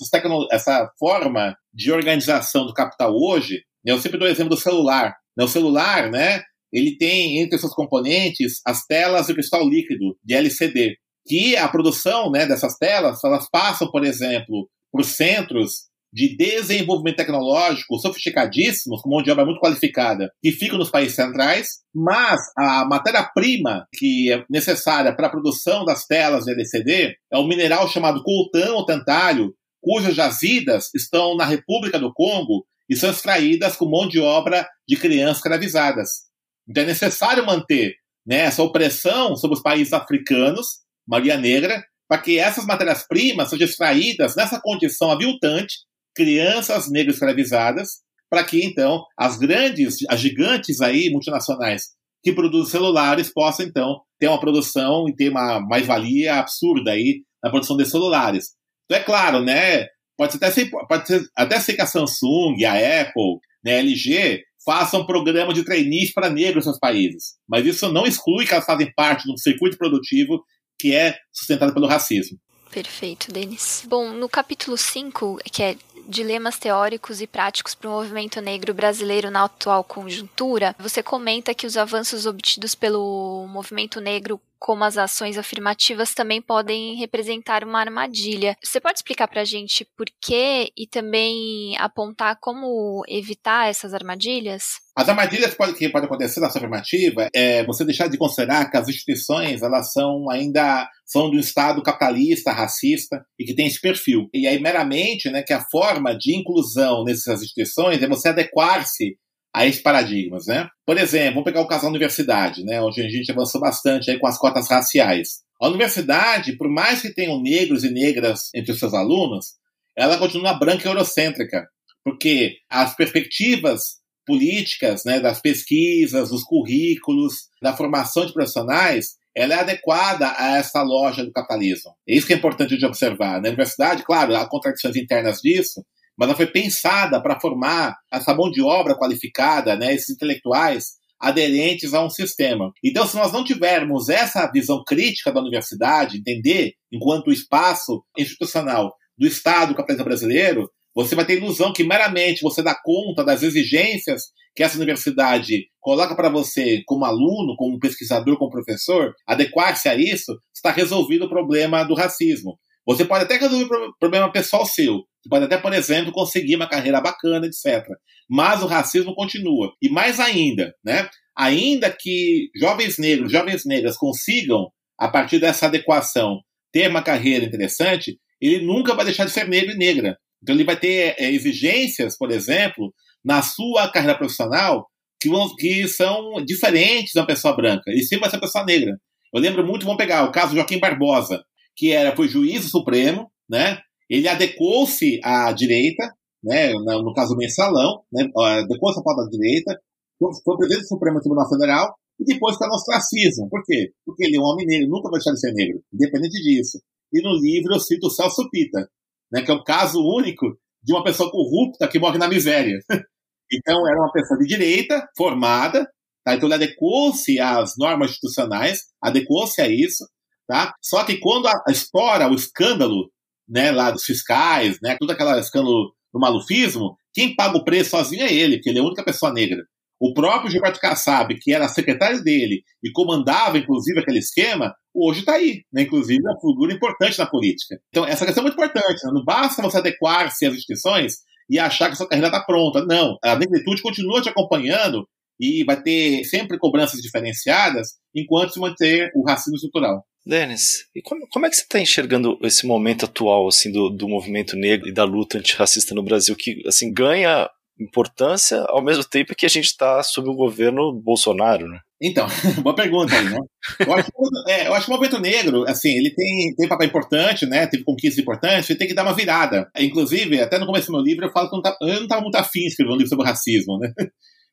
essa forma de organização do capital hoje, né, eu sempre dou o exemplo do celular. Né, o celular, né, ele tem entre seus componentes as telas de cristal líquido, de LCD, que a produção né, dessas telas, elas passam, por exemplo, por centros de desenvolvimento tecnológico sofisticadíssimos, com mão de obra muito qualificada, que ficam nos países centrais, mas a matéria-prima que é necessária para a produção das telas de LCD é um mineral chamado coltão ou tantalho, cujas jazidas estão na República do Congo e são extraídas com mão de obra de crianças escravizadas. Então é necessário manter né, essa opressão sobre os países africanos, Maria Negra, para que essas matérias-primas sejam extraídas nessa condição aviltante, crianças negras escravizadas, para que então as grandes, as gigantes aí multinacionais que produzem celulares possam então ter uma produção e ter uma mais-valia absurda aí na produção de celulares. Então é claro, né? Pode até ser, pode ser, até ser que a Samsung, a Apple, né, a LG façam programa de trainees para negros nos países. Mas isso não exclui que elas fazem parte de um circuito produtivo que é sustentado pelo racismo.
Perfeito, Denis. Bom, no capítulo 5, que é Dilemas teóricos e práticos para o movimento negro brasileiro na atual conjuntura, você comenta que os avanços obtidos pelo movimento negro como as ações afirmativas também podem representar uma armadilha. Você pode explicar para a gente por quê e também apontar como evitar essas armadilhas?
As armadilhas que podem, que podem acontecer na ação afirmativa é você deixar de considerar que as instituições elas são ainda são do Estado capitalista, racista e que tem esse perfil. E aí meramente, né, que a forma de inclusão nessas instituições é você adequar-se a esses paradigmas, né? Por exemplo, vamos pegar o caso da universidade, né? Onde a gente avançou bastante aí com as cotas raciais. A universidade, por mais que tenham negros e negras entre os seus alunos, ela continua branca e eurocêntrica, porque as perspectivas políticas, né, das pesquisas, dos currículos, da formação de profissionais, ela é adequada a essa loja do capitalismo. É isso que é importante de observar. Na universidade, claro, há contradições internas disso, mas ela foi pensada para formar essa mão de obra qualificada, né, esses intelectuais aderentes a um sistema. Então, se nós não tivermos essa visão crítica da universidade, entender enquanto espaço institucional do Estado capitalista brasileiro, você vai ter ilusão que meramente você dá conta das exigências que essa universidade coloca para você como aluno, como pesquisador, como professor, adequar-se a isso, está resolvido o problema do racismo. Você pode até resolver problema pessoal seu. Você pode até, por exemplo, conseguir uma carreira bacana, etc. Mas o racismo continua. E mais ainda, né? Ainda que jovens negros, jovens negras consigam, a partir dessa adequação, ter uma carreira interessante, ele nunca vai deixar de ser negro e negra. Então ele vai ter é, exigências, por exemplo, na sua carreira profissional que, que são diferentes da pessoa branca. E sempre vai ser pessoa negra. Eu lembro muito, vamos pegar o caso do Joaquim Barbosa, que era, foi juiz supremo, né? Ele adequou-se à direita, né? no, caso mensalão, né? adequou-se à pauta da direita, foi presidente do Supremo Tribunal Federal, e depois está no ostracismo. Por quê? Porque ele é um homem negro, nunca vai deixar de ser negro, independente disso. E no livro eu cito o Celso Pita, né, que é o caso único de uma pessoa corrupta que morre na miséria. [LAUGHS] então era uma pessoa de direita, formada, tá? então ele adequou-se às normas institucionais, adequou-se a isso, tá? só que quando a, estoura o escândalo né, lá dos fiscais, né, todo aquele escândalo do malufismo, quem paga o preço sozinho é ele, porque ele é a única pessoa negra. O próprio Gilberto Kassab, que era secretário dele e comandava, inclusive, aquele esquema, hoje está aí, né? inclusive, é uma figura importante na política. Então, essa questão é muito importante. Né? Não basta você adequar-se às instituições e achar que a sua carreira está pronta. Não, a negritude continua te acompanhando e vai ter sempre cobranças diferenciadas enquanto se manter o racismo estrutural.
Denis, e como, como, é que você está enxergando esse momento atual assim do, do movimento negro e da luta antirracista no Brasil, que assim ganha importância ao mesmo tempo que a gente está sob o governo Bolsonaro, né?
Então, [LAUGHS] boa pergunta aí, né? Eu acho, que, é, eu acho que o movimento negro, assim, ele tem, tem papel importante, né? Teve conquistas importantes, ele tem que dar uma virada. Inclusive, até no começo do meu livro, eu falo que eu não estava muito afim de escrever um livro sobre racismo, né? [LAUGHS]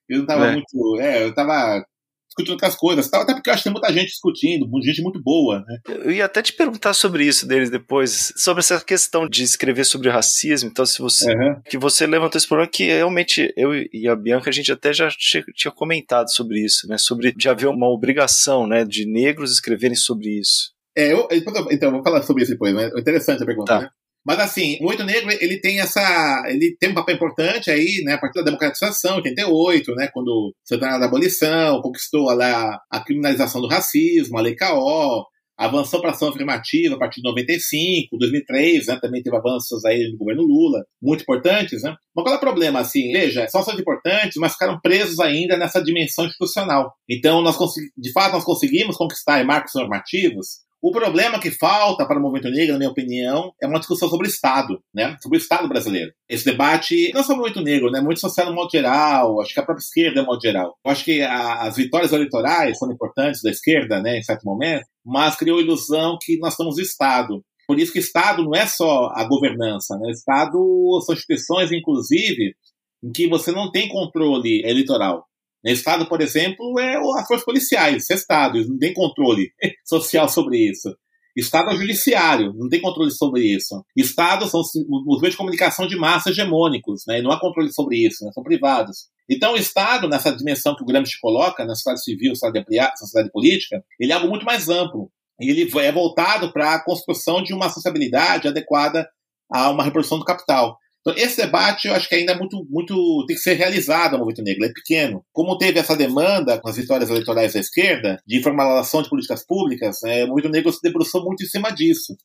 Eu não estava é. muito. É, eu estava discutindo outras coisas. Até porque eu acho que tem muita gente discutindo, gente muito boa. Né?
Eu ia até te perguntar sobre isso deles depois, sobre essa questão de escrever sobre racismo. Então, se você. Uhum. Que você levantou esse problema que realmente eu e a Bianca, a gente até já tinha comentado sobre isso, né? Sobre de haver uma obrigação né, de negros escreverem sobre isso.
É, eu, então, vou falar sobre isso depois, mas é interessante a pergunta, tá. né? Mas assim, o Oito Negro, ele tem essa. ele tem um papel importante aí, né, a partir da democratização, 88, né, quando tá da abolição, conquistou lá a criminalização do racismo, a Lei K.O., avançou para ação afirmativa a partir de 95, 2003, né, também teve avanços aí no governo Lula, muito importantes, né? Mas qual é o problema, assim? Veja, são ações importantes, mas ficaram presos ainda nessa dimensão institucional. Então, nós de fato, nós conseguimos conquistar marcos normativos o problema que falta para o movimento negro, na minha opinião, é uma discussão sobre o Estado, né? Sobre o Estado brasileiro. Esse debate, não só o movimento negro, né? Muito social no modo geral, acho que a própria esquerda no modo geral. Eu acho que a, as vitórias eleitorais são importantes da esquerda, né? Em certo momento, mas criou a ilusão que nós o Estado. Por isso que Estado não é só a governança, né? Estado são instituições, inclusive, em que você não tem controle eleitoral. Estado, por exemplo, é as forças policiais, é Estado, não tem controle [LAUGHS] social sobre isso. Estado é o judiciário, não tem controle sobre isso. Estado são os meios de comunicação de massa hegemônicos, né? Não há controle sobre isso, né? são privados. Então, o Estado, nessa dimensão que o Gramsci coloca, na sociedade civil, sociedade, sociedade política, ele é algo muito mais amplo. Ele é voltado para a construção de uma sociabilidade adequada a uma reprodução do capital. Então, esse debate eu acho que ainda é muito, muito tem que ser realizado no movimento negro, é pequeno. Como teve essa demanda com as vitórias eleitorais da esquerda, de formalização de políticas públicas, né, o movimento negro se debruçou muito em cima disso.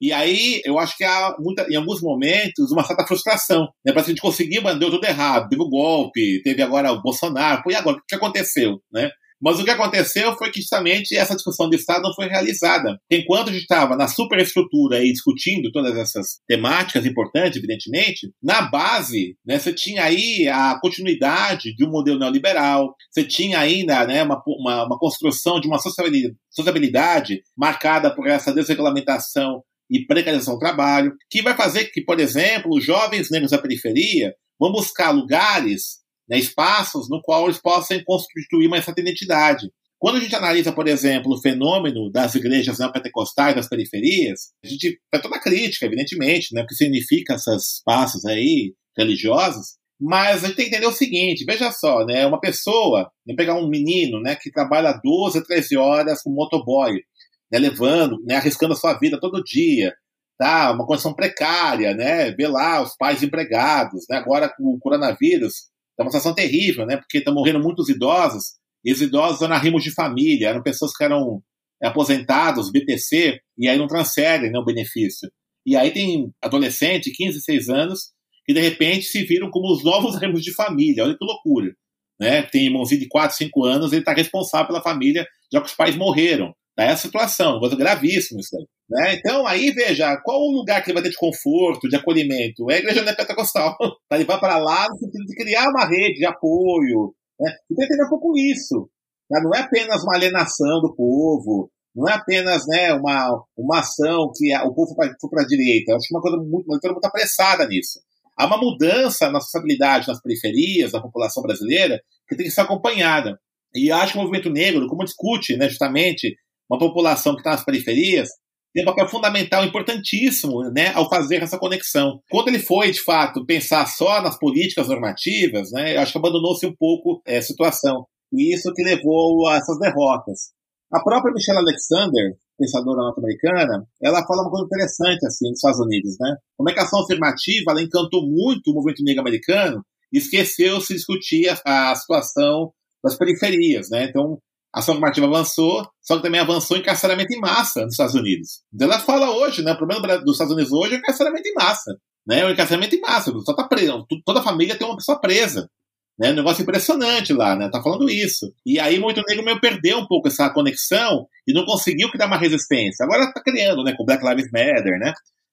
E aí, eu acho que há, muita, em alguns momentos, uma certa frustração. Né? Para a gente conseguir, mas deu tudo errado. Teve o golpe, teve agora o Bolsonaro. E agora? O que aconteceu? Né? Mas o que aconteceu foi que justamente essa discussão do Estado não foi realizada. Enquanto a gente estava na superestrutura aí discutindo todas essas temáticas importantes, evidentemente, na base, né, você tinha aí a continuidade de um modelo neoliberal, você tinha ainda né, uma, uma, uma construção de uma sociabilidade marcada por essa desregulamentação e precarização do trabalho, que vai fazer que, por exemplo, os jovens negros da periferia vão buscar lugares né, espaços no qual eles possam constituir uma certa identidade. Quando a gente analisa, por exemplo, o fenômeno das igrejas neopentecostais das periferias, a gente faz toda crítica, evidentemente, né, o que significa esses espaços aí religiosos, mas a gente tem que entender o seguinte, veja só, né, uma pessoa, vamos pegar um menino, né, que trabalha 12, 13 horas com motoboy, né, levando, né, arriscando a sua vida todo dia, tá, uma condição precária, né, ver lá os pais empregados, né, agora com o coronavírus, é uma situação terrível, né? Porque estão morrendo muitos idosos, e os idosos eram arrimos de família, eram pessoas que eram aposentados, BPC, e aí não transferem né, o benefício. E aí tem adolescente, 15, 16 anos, que de repente se viram como os novos arrimos de família. Olha que loucura. Né? Tem irmãozinho de 4, 5 anos, ele está responsável pela família, já que os pais morreram. Daí a situação, coisa gravíssimo isso. Né? Então, aí veja, qual o lugar que ele vai ter de conforto, de acolhimento? É a igreja pentecostal. [LAUGHS] Tá, ele vai para lá no sentido de criar uma rede de apoio. Né? Então, entender um pouco isso. Né? Não é apenas uma alienação do povo, não é apenas né, uma, uma ação que o povo foi para a direita. Eu acho que é uma coisa muito, uma coisa muito apressada nisso. Há uma mudança na sociabilidade nas periferias, da população brasileira, que tem que ser acompanhada. E acho que o movimento negro, como discute né, justamente uma população que está nas periferias, tem um papel fundamental, importantíssimo, né, ao fazer essa conexão. Quando ele foi, de fato, pensar só nas políticas normativas, né, eu acho que abandonou-se um pouco é, a situação. E isso que levou a essas derrotas. A própria Michelle Alexander, pensadora norte-americana, ela fala uma coisa interessante assim nos Estados Unidos, né? Como é que a ação afirmativa ela encantou muito o movimento negro americano e esqueceu-se discutir a, a situação das periferias, né? Então, ação afirmativa avançou, só que também avançou em encarceramento em massa nos Estados Unidos. Então ela fala hoje, né? O problema dos Estados Unidos hoje é o encarceramento em massa. Né? O encarceramento em massa, só tá preso. Toda a família tem uma pessoa presa. Né? Um negócio impressionante lá, né? Tá falando isso. E aí muito negro meio perdeu um pouco essa conexão e não conseguiu criar uma resistência. Agora tá criando, né? Com Black Lives Matter, né?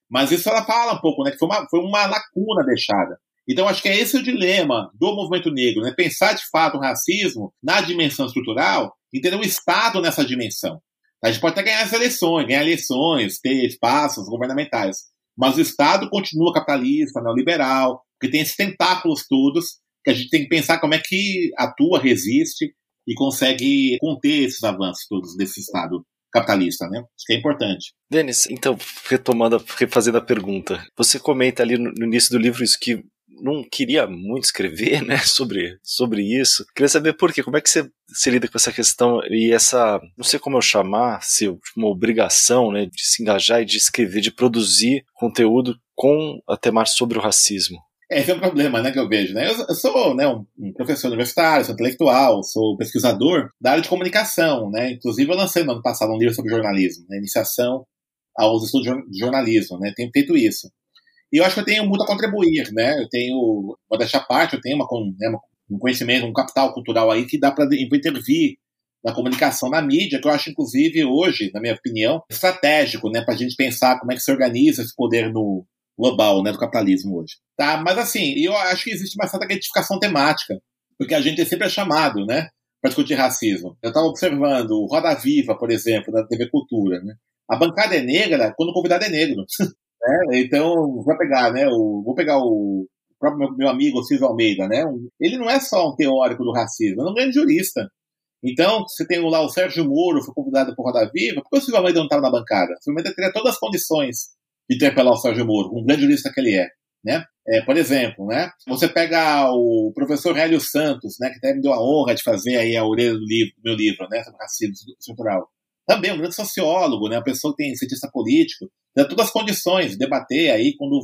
Mas isso ela fala um pouco, né? Que foi uma, foi uma lacuna deixada. Então, acho que é esse o dilema do movimento negro, né? Pensar de fato o racismo na dimensão estrutural entender o Estado nessa dimensão. A gente pode até ganhar as eleições, ganhar eleições, ter espaços governamentais, mas o Estado continua capitalista, neoliberal, que tem esses tentáculos todos, que a gente tem que pensar como é que atua, resiste e consegue conter esses avanços todos desse Estado capitalista, né? Isso que é importante.
Denis, então, retomando, refazendo a pergunta, você comenta ali no início do livro isso que não queria muito escrever, [LAUGHS] né, sobre, sobre isso. Queria saber por quê, como é que você se lida com essa questão e essa, não sei como eu chamar, se uma obrigação, né, de se engajar e de escrever, de produzir conteúdo com a temática sobre o racismo.
Esse é o problema, né, que eu vejo, né? Eu, sou, né, um, professor universitário, sou intelectual, sou pesquisador da área de comunicação, né? Inclusive eu lancei no ano passado um livro sobre jornalismo, né, iniciação aos estudos de jornalismo, né? Tenho feito isso. E eu acho que eu tenho muito a contribuir, né? Eu tenho, vou deixar parte, eu tenho uma, né, um conhecimento, um capital cultural aí que dá para intervir na comunicação, na mídia, que eu acho, inclusive, hoje, na minha opinião, estratégico, né? Para a gente pensar como é que se organiza esse poder no global, né? Do capitalismo hoje. Tá? Mas, assim, eu acho que existe uma certa identificação temática, porque a gente sempre é chamado, né? Para discutir racismo. Eu estava observando o Roda Viva, por exemplo, da TV Cultura, né? A bancada é negra quando o convidado é negro. [LAUGHS] Né? Então, vou pegar, né? O, vou pegar o próprio meu, meu amigo Cícero Almeida, né? Ele não é só um teórico do racismo, é um grande jurista. Então, você tem lá o Sérgio Moro, foi convidado por Roda Viva, por que o Silvio Almeida não estava na bancada? O Silvio Almeida teria todas as condições de interpelar o Sérgio Moro, um grande jurista que ele é. Né? É, por exemplo, né? Você pega o professor Hélio Santos, né, que até me deu a honra de fazer aí a orelha do, livro, do meu livro, né, sobre racismo estrutural. Também um grande sociólogo, né, uma pessoa que tem cientista político, tem todas as condições de debater aí quando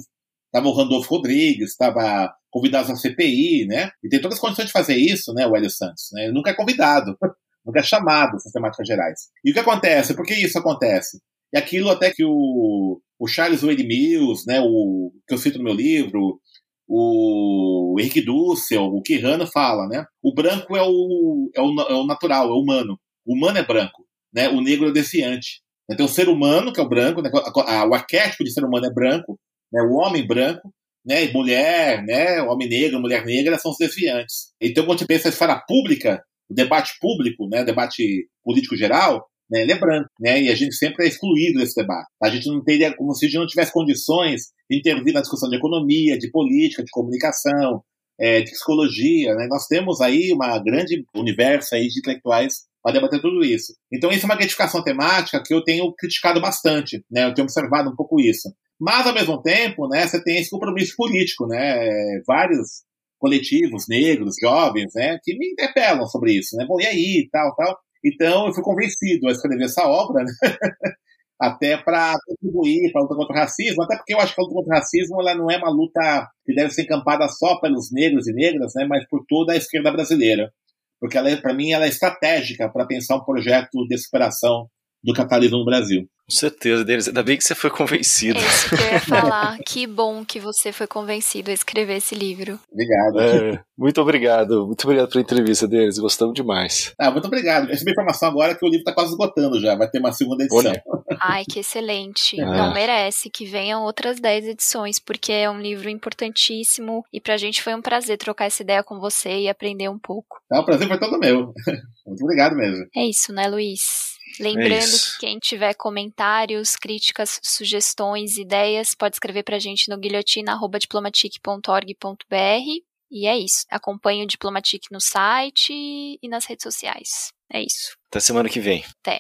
estava o Randolfo Rodrigues, estava convidado à CPI, né? E tem todas as condições de fazer isso, né, o Hélio Santos. Né? Ele nunca é convidado, [LAUGHS] nunca é chamado essas temáticas gerais. E o que acontece? Por que isso acontece? E aquilo até que o, o Charles Wade Mills, né, o, que eu cito no meu livro, o Henrique Dussel, o Quirrano fala, né? O branco é o, é o, é o natural, é o humano. O humano é branco, né? O negro é o defiante. Tem o ser humano, que é o branco, né? o arquétipo de ser humano é branco, né? o homem branco, né? E mulher, né? Homem negro, mulher negra são os desviantes. Então, quando você pensa em esfera pública, o debate público, né? o debate político geral, né? ele é branco, né? E a gente sempre é excluído desse debate. A gente não teria, como se a gente não tivesse condições de intervir na discussão de economia, de política, de comunicação, é, de psicologia, né? Nós temos aí uma grande universo aí de intelectuais para debater tudo isso. Então, isso é uma gratificação temática que eu tenho criticado bastante, né? Eu tenho observado um pouco isso. Mas, ao mesmo tempo, né, você tem esse compromisso político, né? Vários coletivos negros, jovens, né, que me interpelam sobre isso, né? Bom, e aí, tal, tal. Então, eu fui convencido a escrever essa obra, né? [LAUGHS] até para contribuir para a luta contra o racismo, até porque eu acho que a luta contra o racismo ela não é uma luta que deve ser encampada só pelos negros e negras, né, mas por toda a esquerda brasileira porque ela, para mim, ela é estratégica para pensar um projeto de superação do capitalismo no Brasil.
Com certeza, Denis. Ainda bem que você foi convencido.
É eu ia [LAUGHS] falar. que bom que você foi convencido a escrever esse livro.
Obrigado.
É, muito obrigado. Muito obrigado pela entrevista, Denis. Gostamos demais.
Ah, muito obrigado. Recebi informação agora que o livro está quase esgotando já. Vai ter uma segunda edição. Olha.
Ai, que excelente. É. Não merece que venham outras 10 edições, porque é um livro importantíssimo e pra gente foi um prazer trocar essa ideia com você e aprender um pouco.
É, o prazer foi todo meu. [LAUGHS] muito obrigado mesmo.
É isso, né, Luiz? Lembrando é que quem tiver comentários, críticas, sugestões, ideias, pode escrever pra gente no guilhotina.diplomatic.org.br. E é isso. Acompanhe o Diplomatic no site e nas redes sociais. É isso.
Até semana que vem.
Até.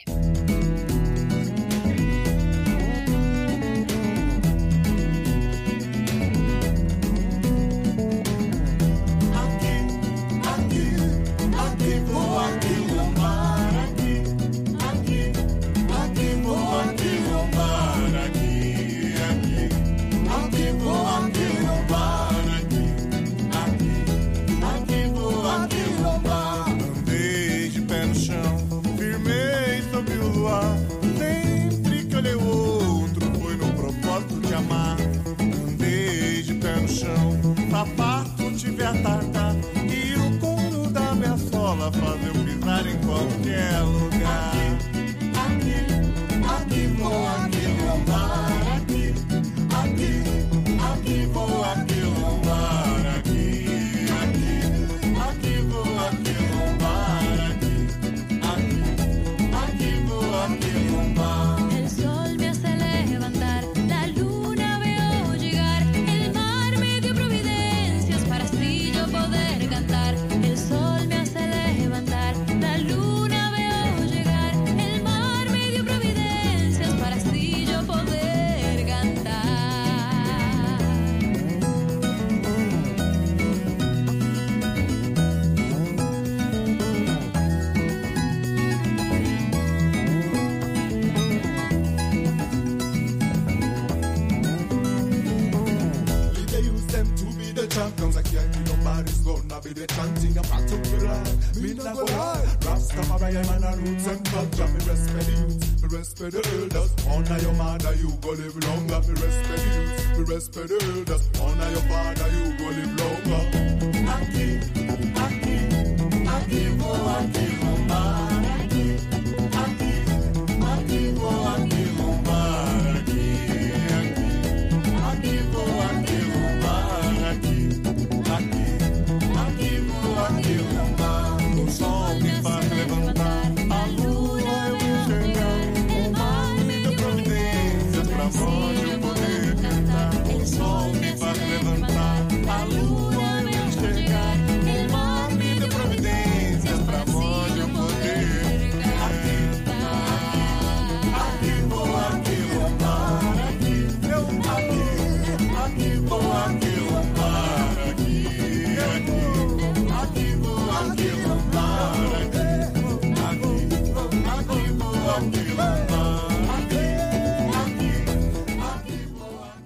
de atacar. E o couro da minha sola faz eu pisar em qualquer lugar.
a be the chanting a particular. Me not go lie. Rastafari man a roots and culture. Me respect the youth, me respect the elders. Honor your mother, you go live longer. Me respect the youth, me respect the elders. Honor your father, you go live longer.
Aki, Aki, Aki, oh Aki.